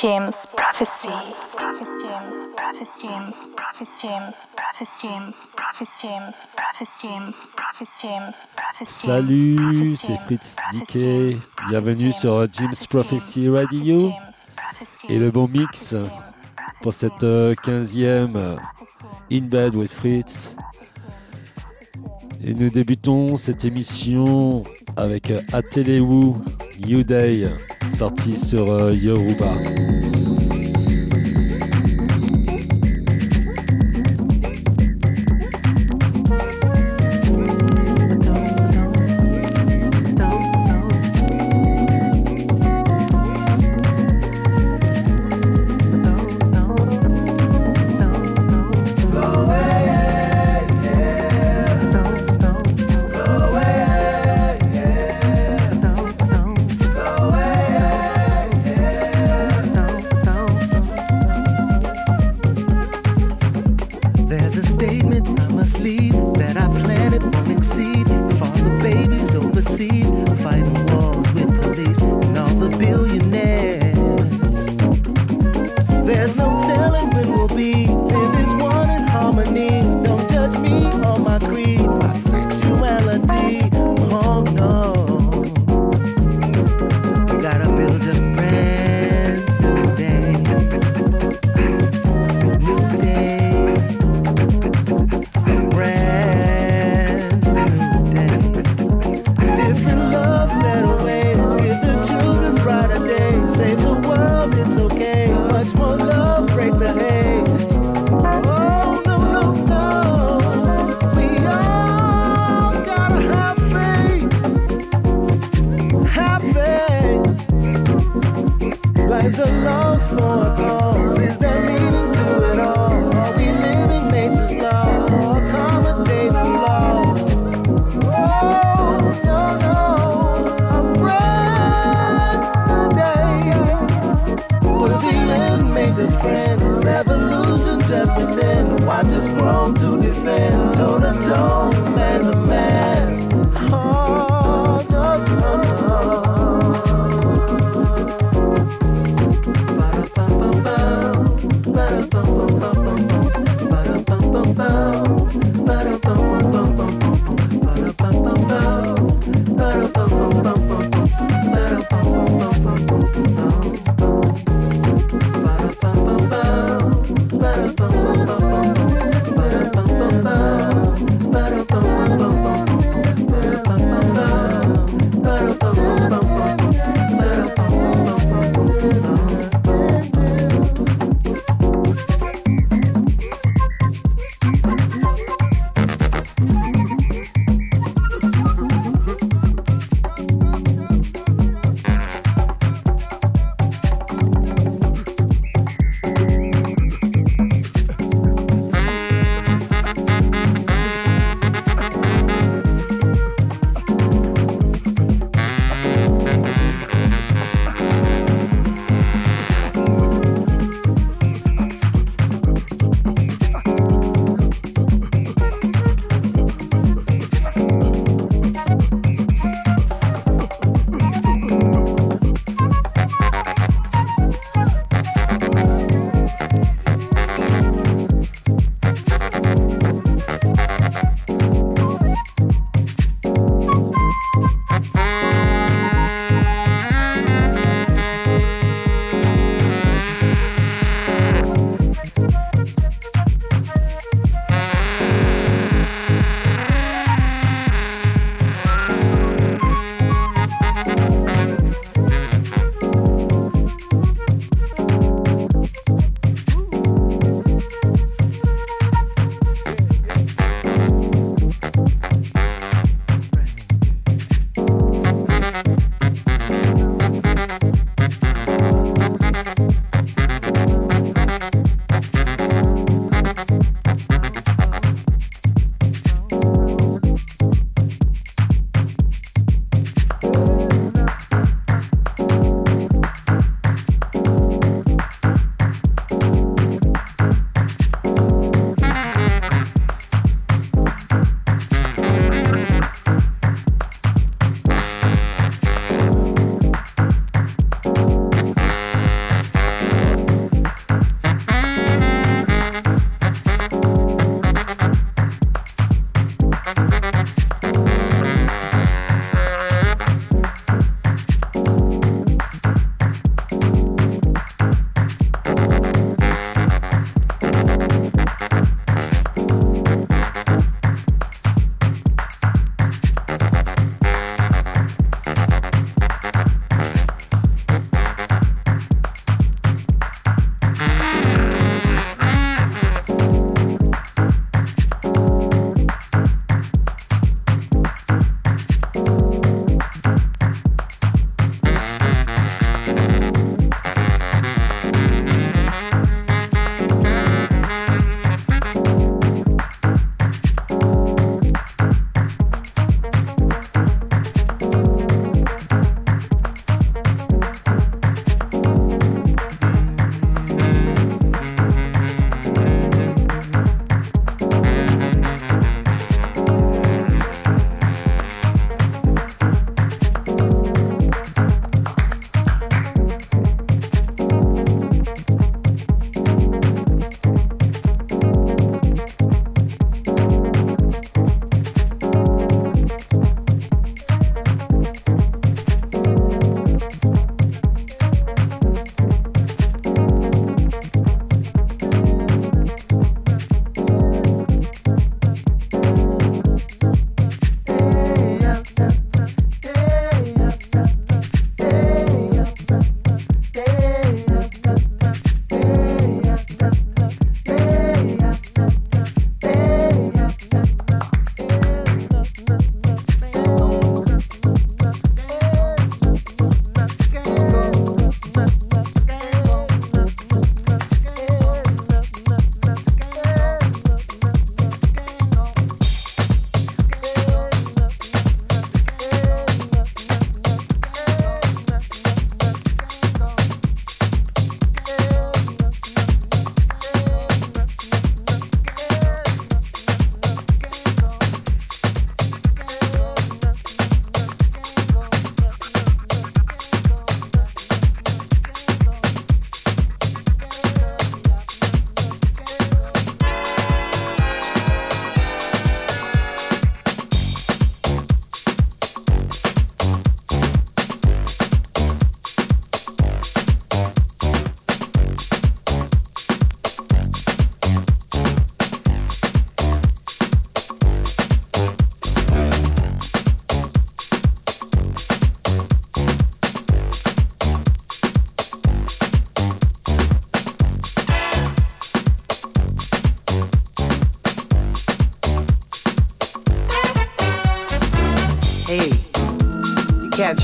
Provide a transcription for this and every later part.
James Prophecy. James, James, James, James, James, James, James, Salut, c'est Fritz Dickey. Bienvenue sur James Prophecy Radio et le bon mix pour cette 15e In Bed with Fritz. Et nous débutons cette émission avec Atelewu New Day sorti sur euh, Yoruba.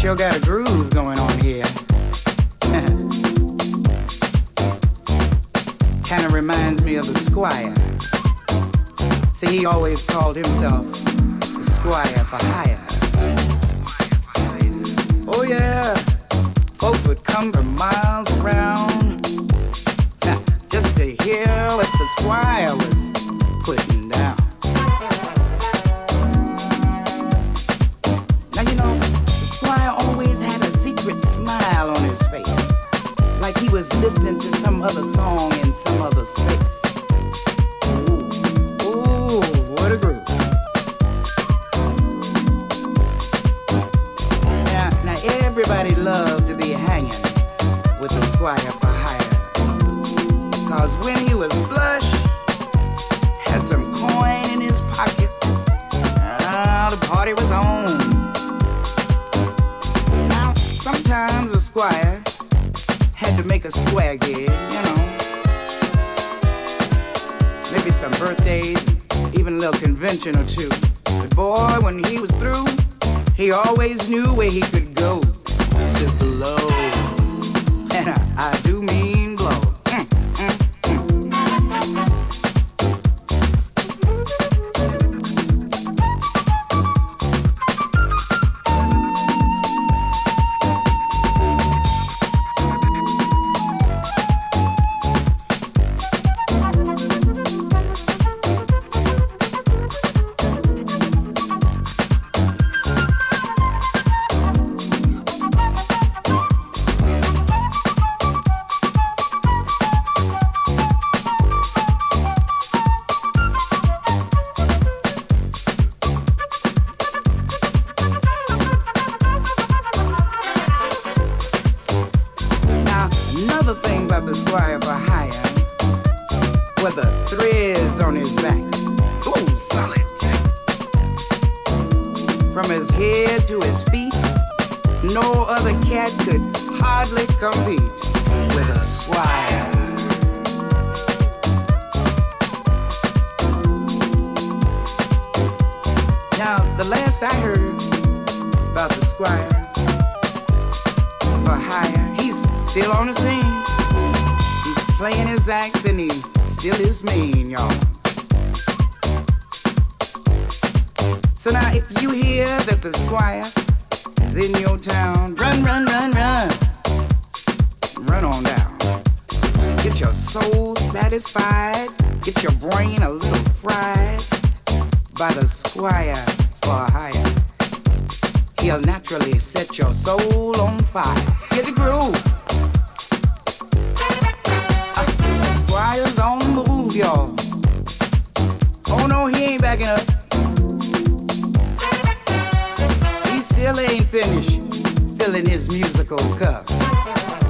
sure got a groove going on here. Kinda reminds me of the squire. See, he always called himself the squire for hire. He always knew where he could go to blow. And I, I do mean filling his musical cup.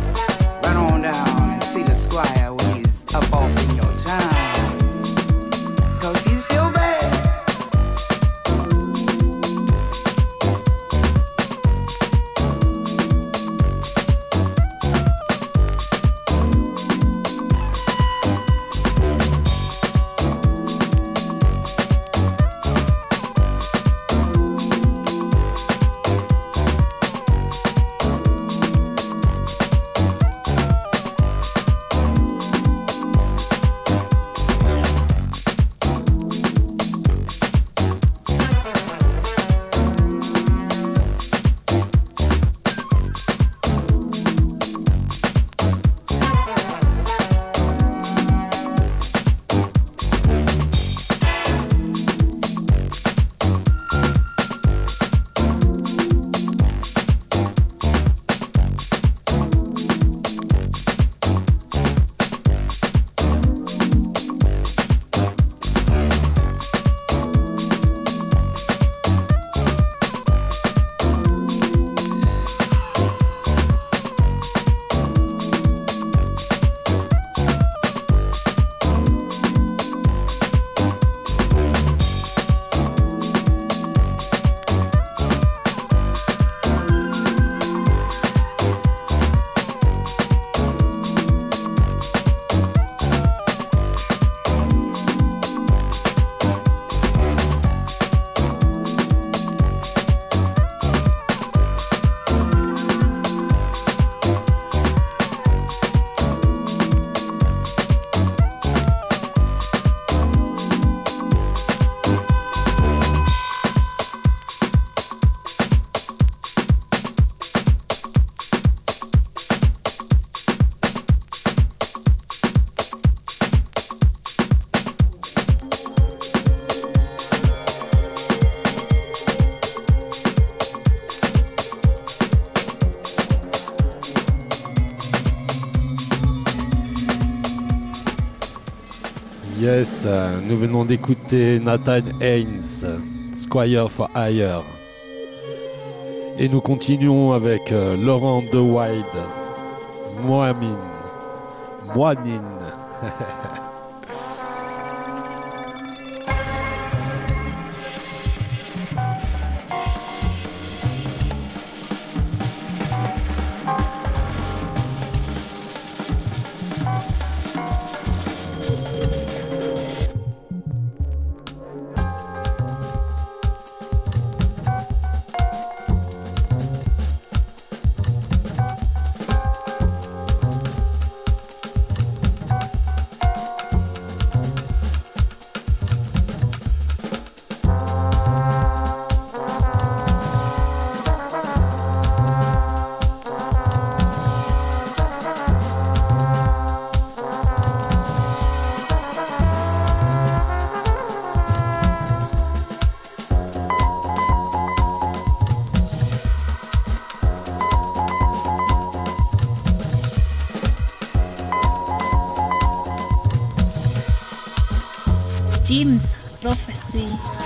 D'écouter Nathan Haynes, Squire for Hire. Et nous continuons avec euh, Laurent De Wild, Moamine. James prophecy.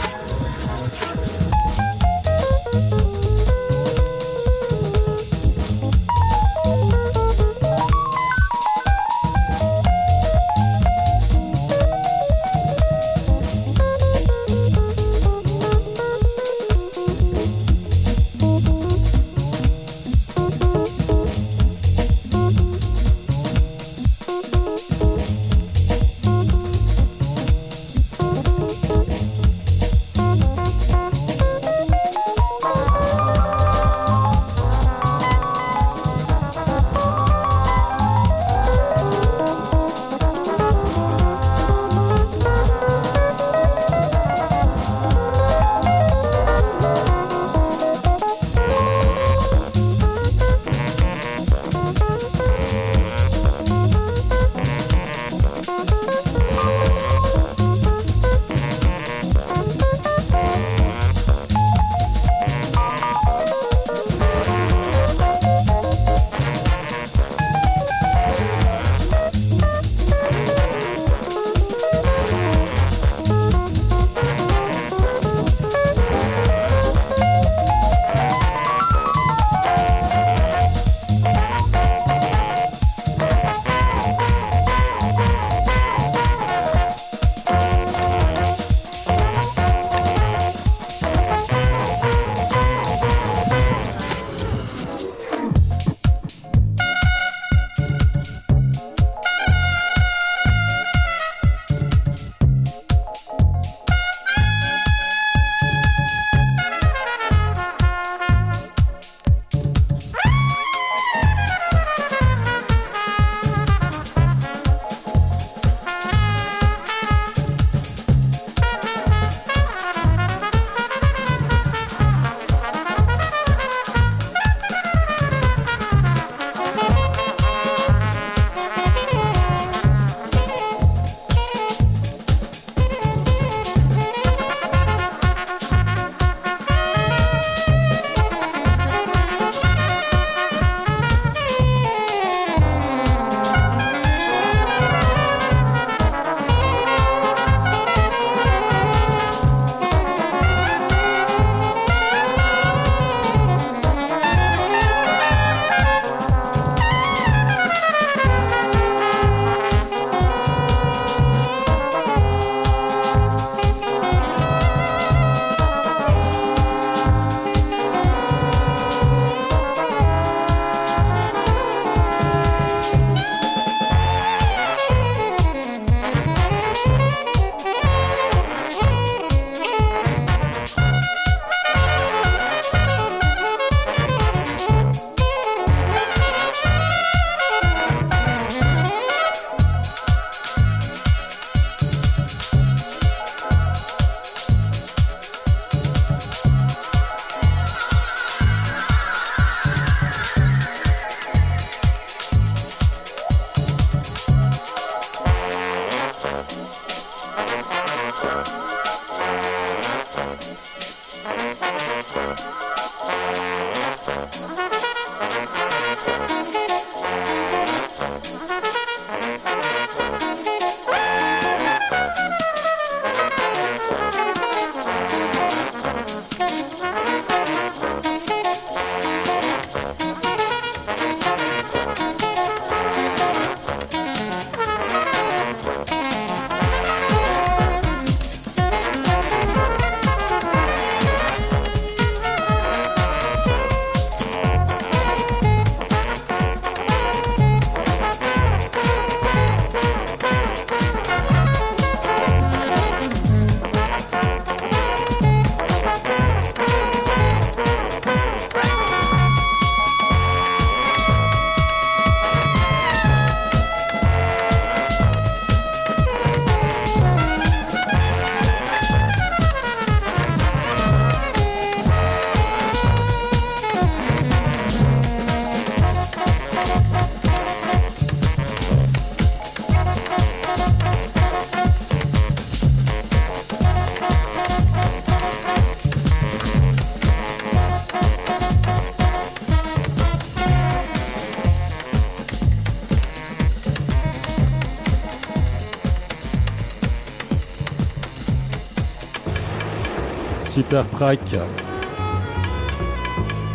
Super track.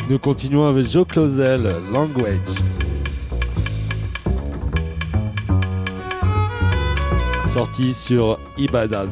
Nous continuons avec Joe Clausel, Language. Sorti sur Ibadan.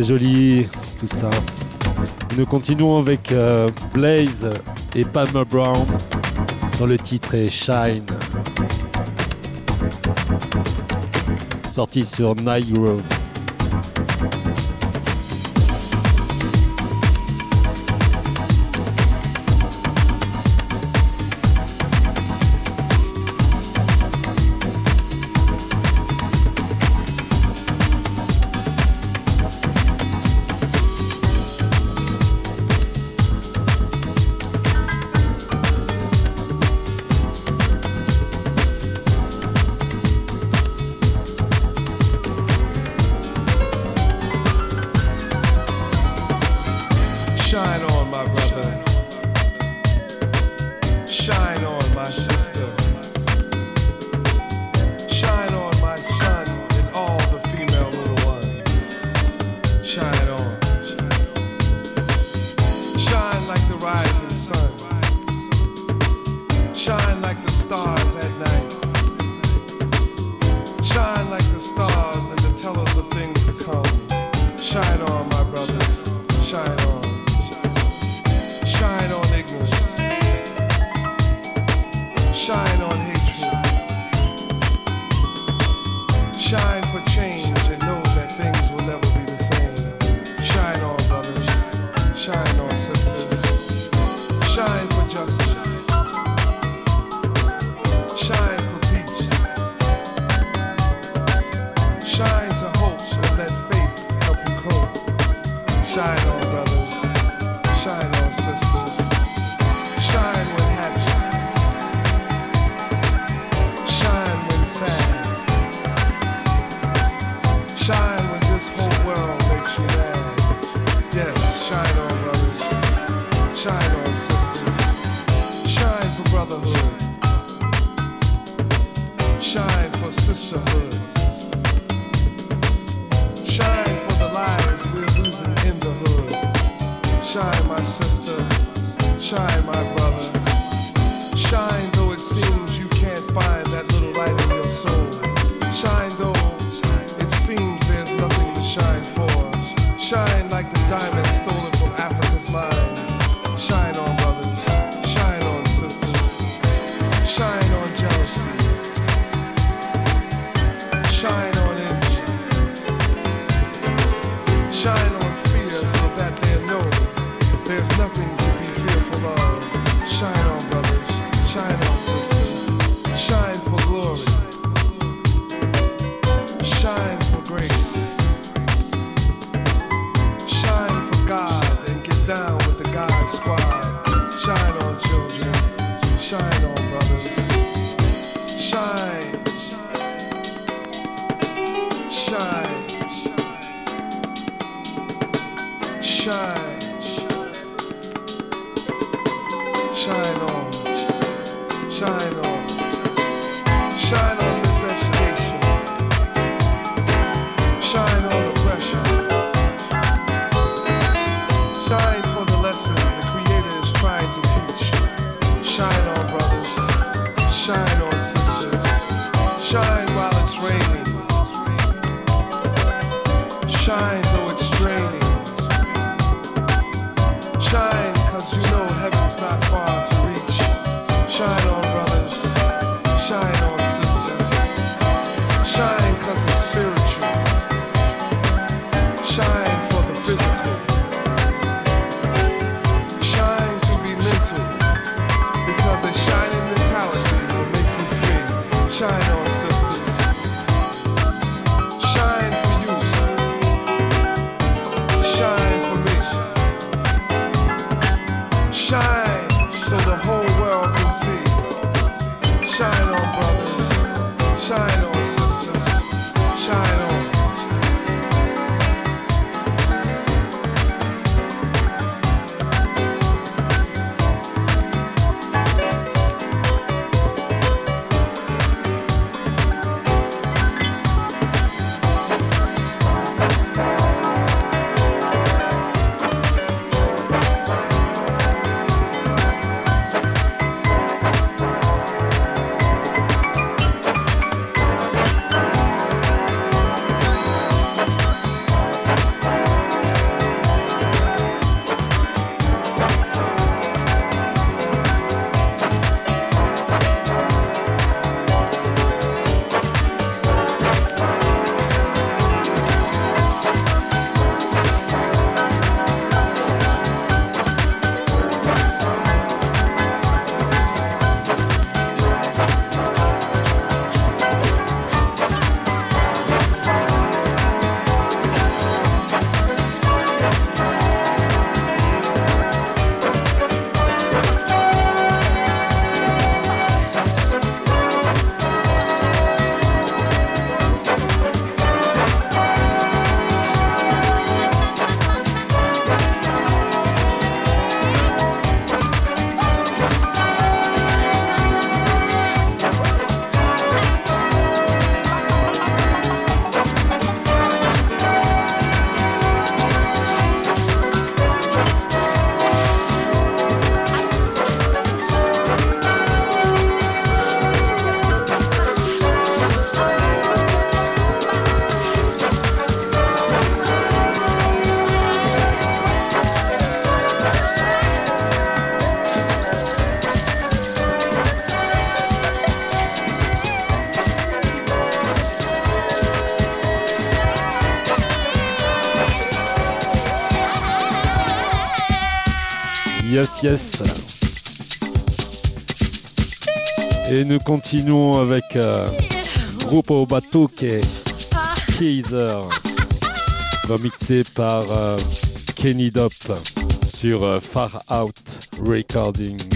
Joli tout ça. Nous continuons avec euh, Blaze et Palmer Brown dans le titre est Shine. Sorti sur Night Grove. Et nous continuons avec euh, Grupo Batuque, Kaiser, remixé par euh, Kenny Dop sur euh, Far Out Recording.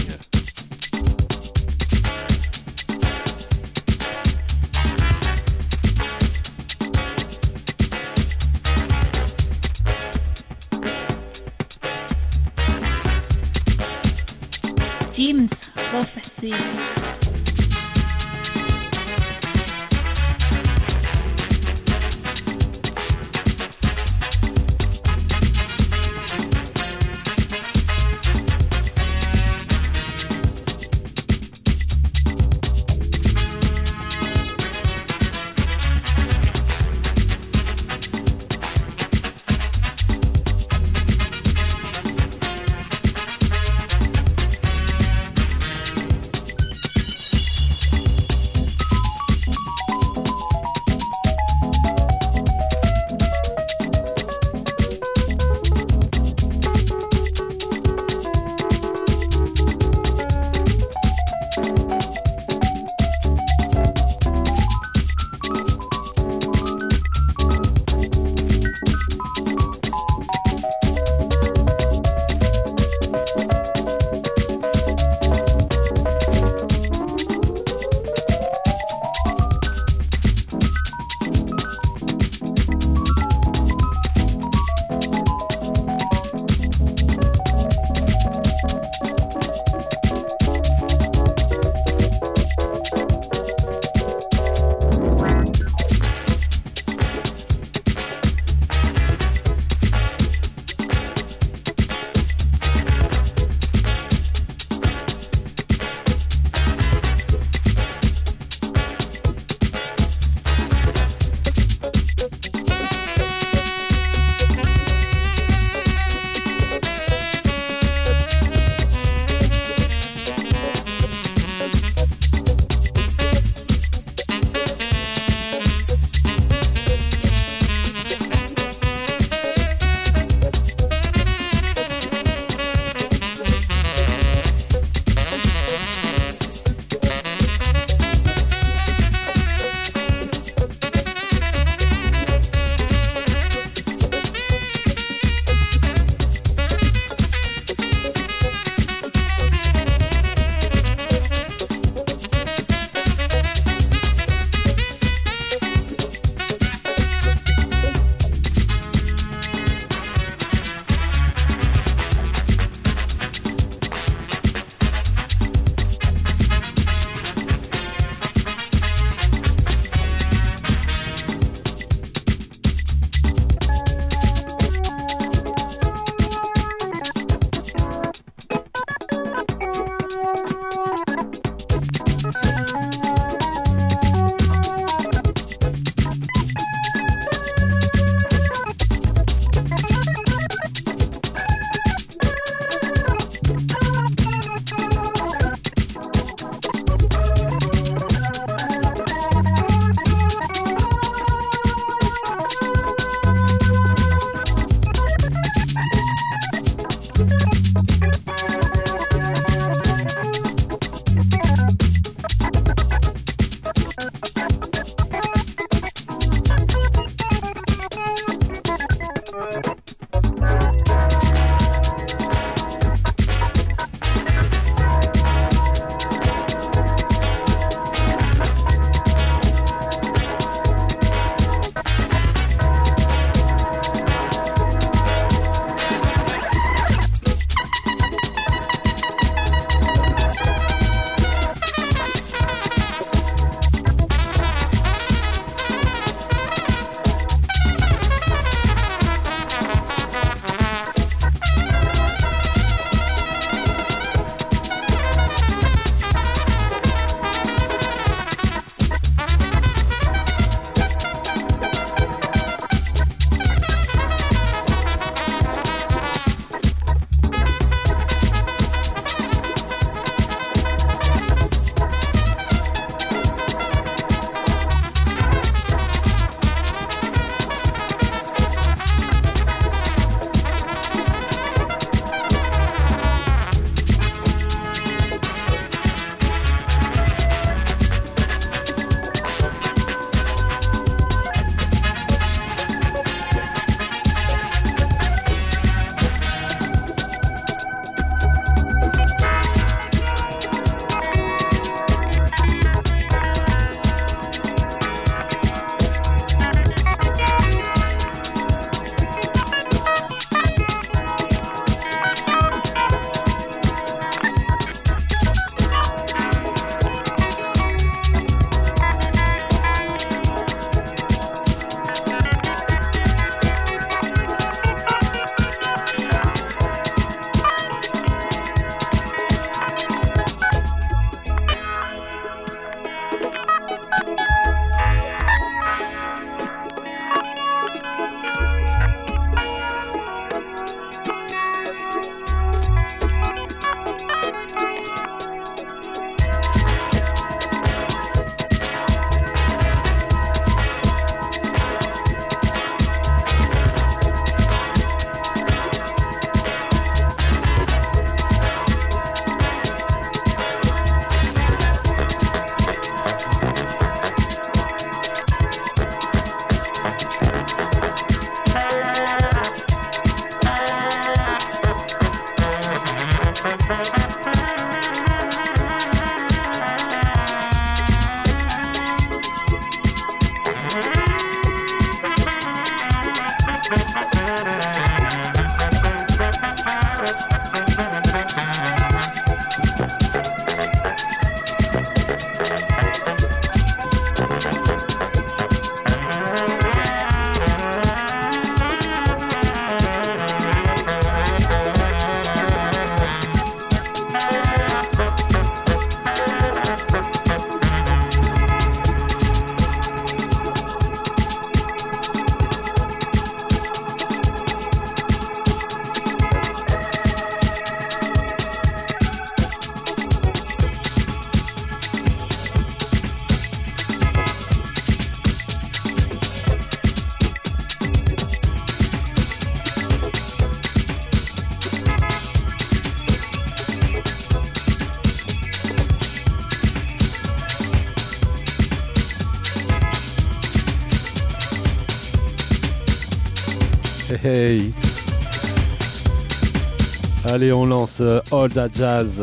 Allez, on lance euh, All That Jazz,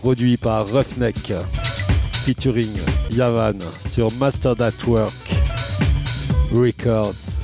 produit par Roughneck, featuring Yavan sur Master That Work Records.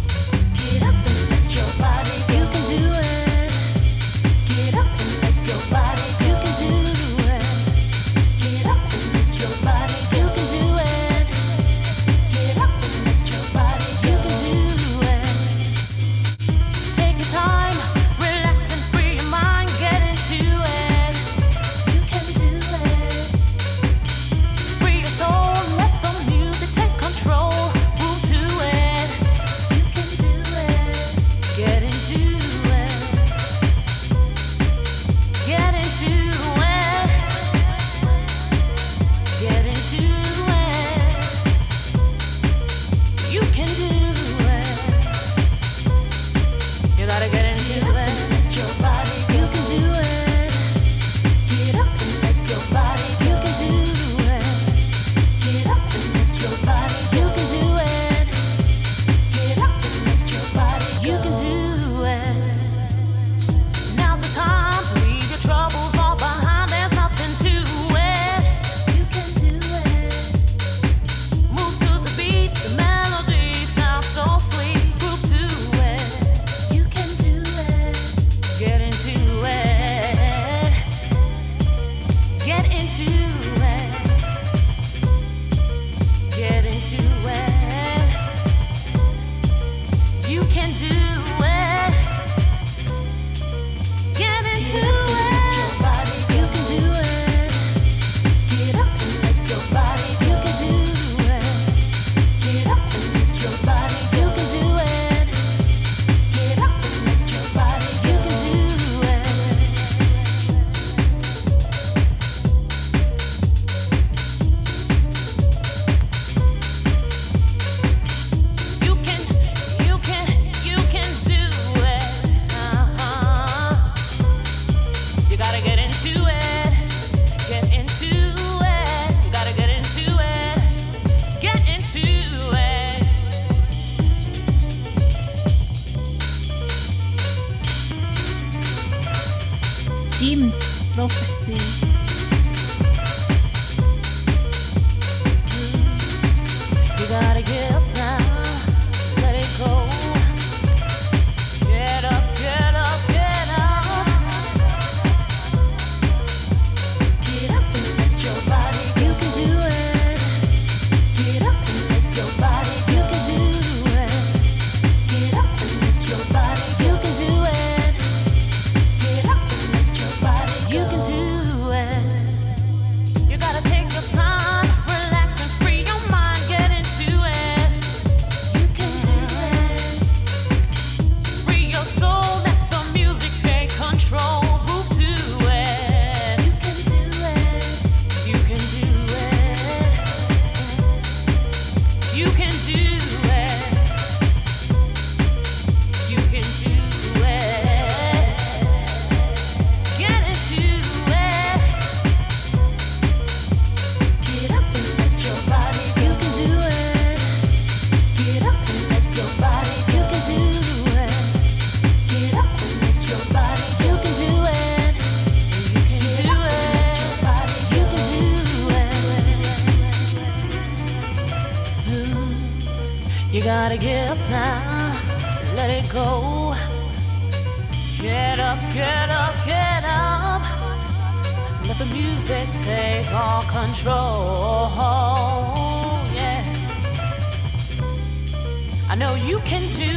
can do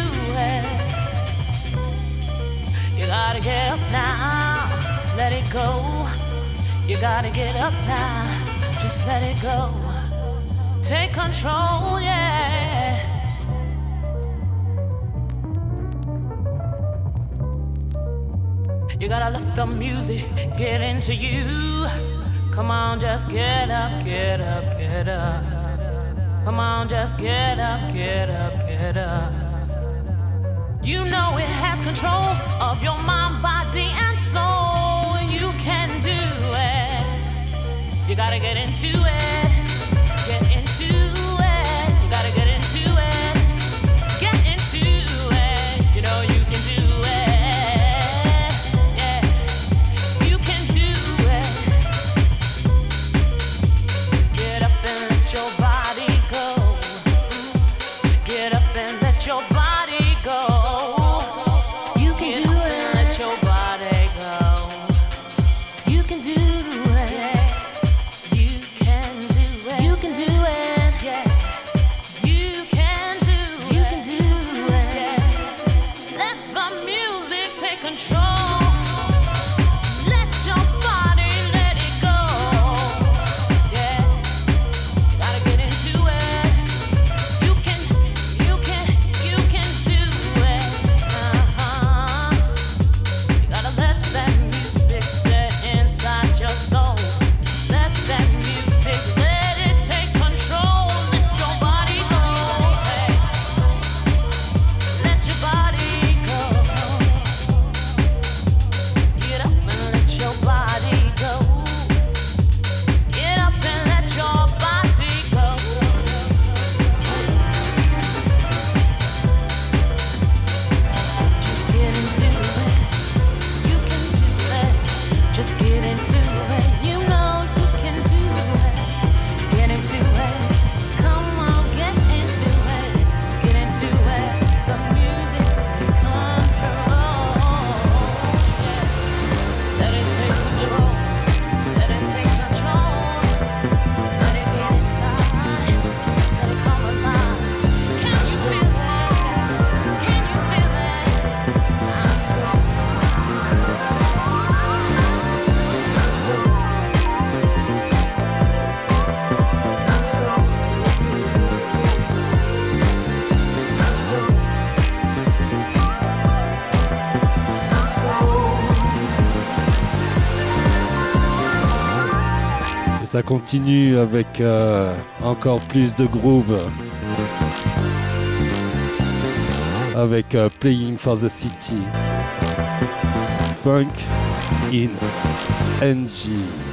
it. You gotta get up now, let it go. You gotta get up now, just let it go. Take control, yeah. You gotta let the music get into you. Come on, just get up, get up, get up. Come on, just get up, get up, get up. You know it has control of your mind, body, and soul. You can do it. You gotta get into it. Ça continue avec euh, encore plus de groove. Avec euh, Playing for the City. Funk in NG.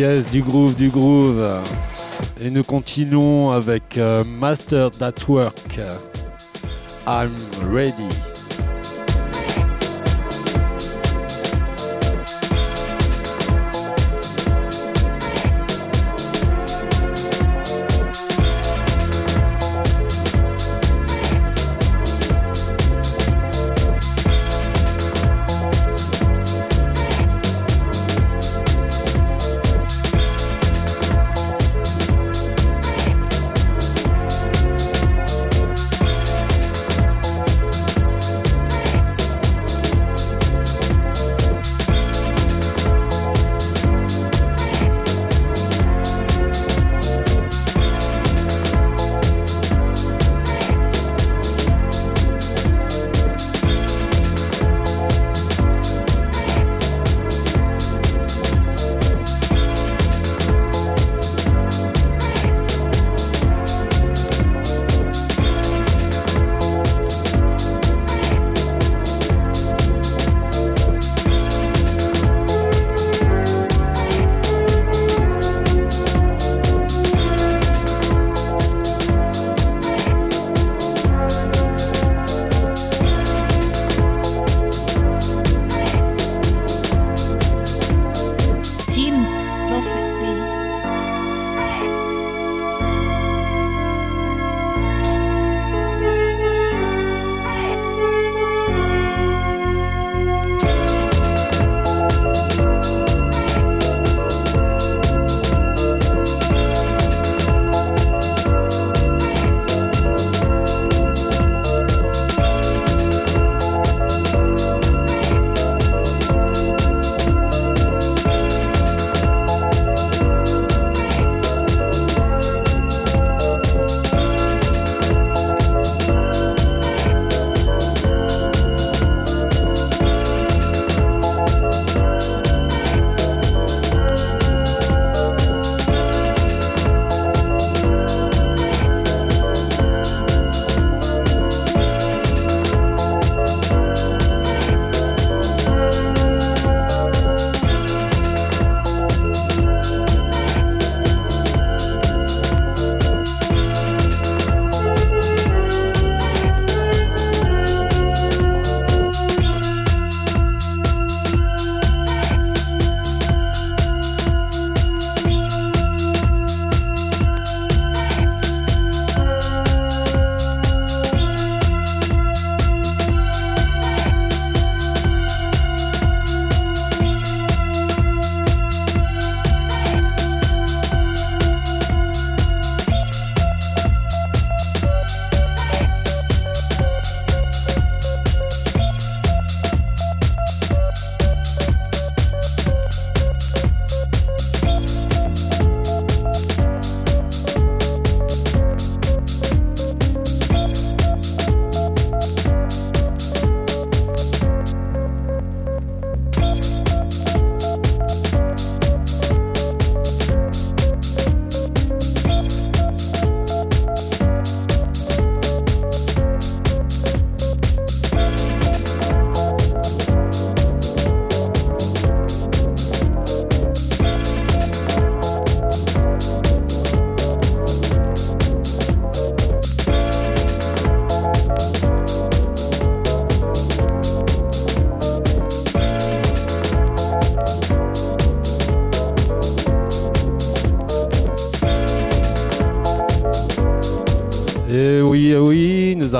Yes, du groove, du groove. Et nous continuons avec euh, Master That Work. I'm ready.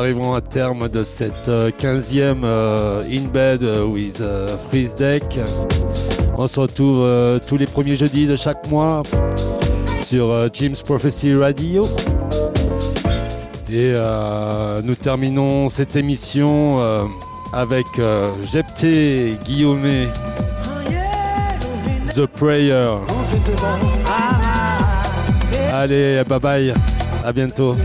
Arrivons à terme de cette 15e euh, euh, In Bed with euh, Freeze Deck. On se retrouve tous les premiers jeudis de chaque mois sur Jim's Prophecy Radio. Et nous terminons cette émission avec Jepté Guillaume The Prayer. Allez, bye bye, à bientôt.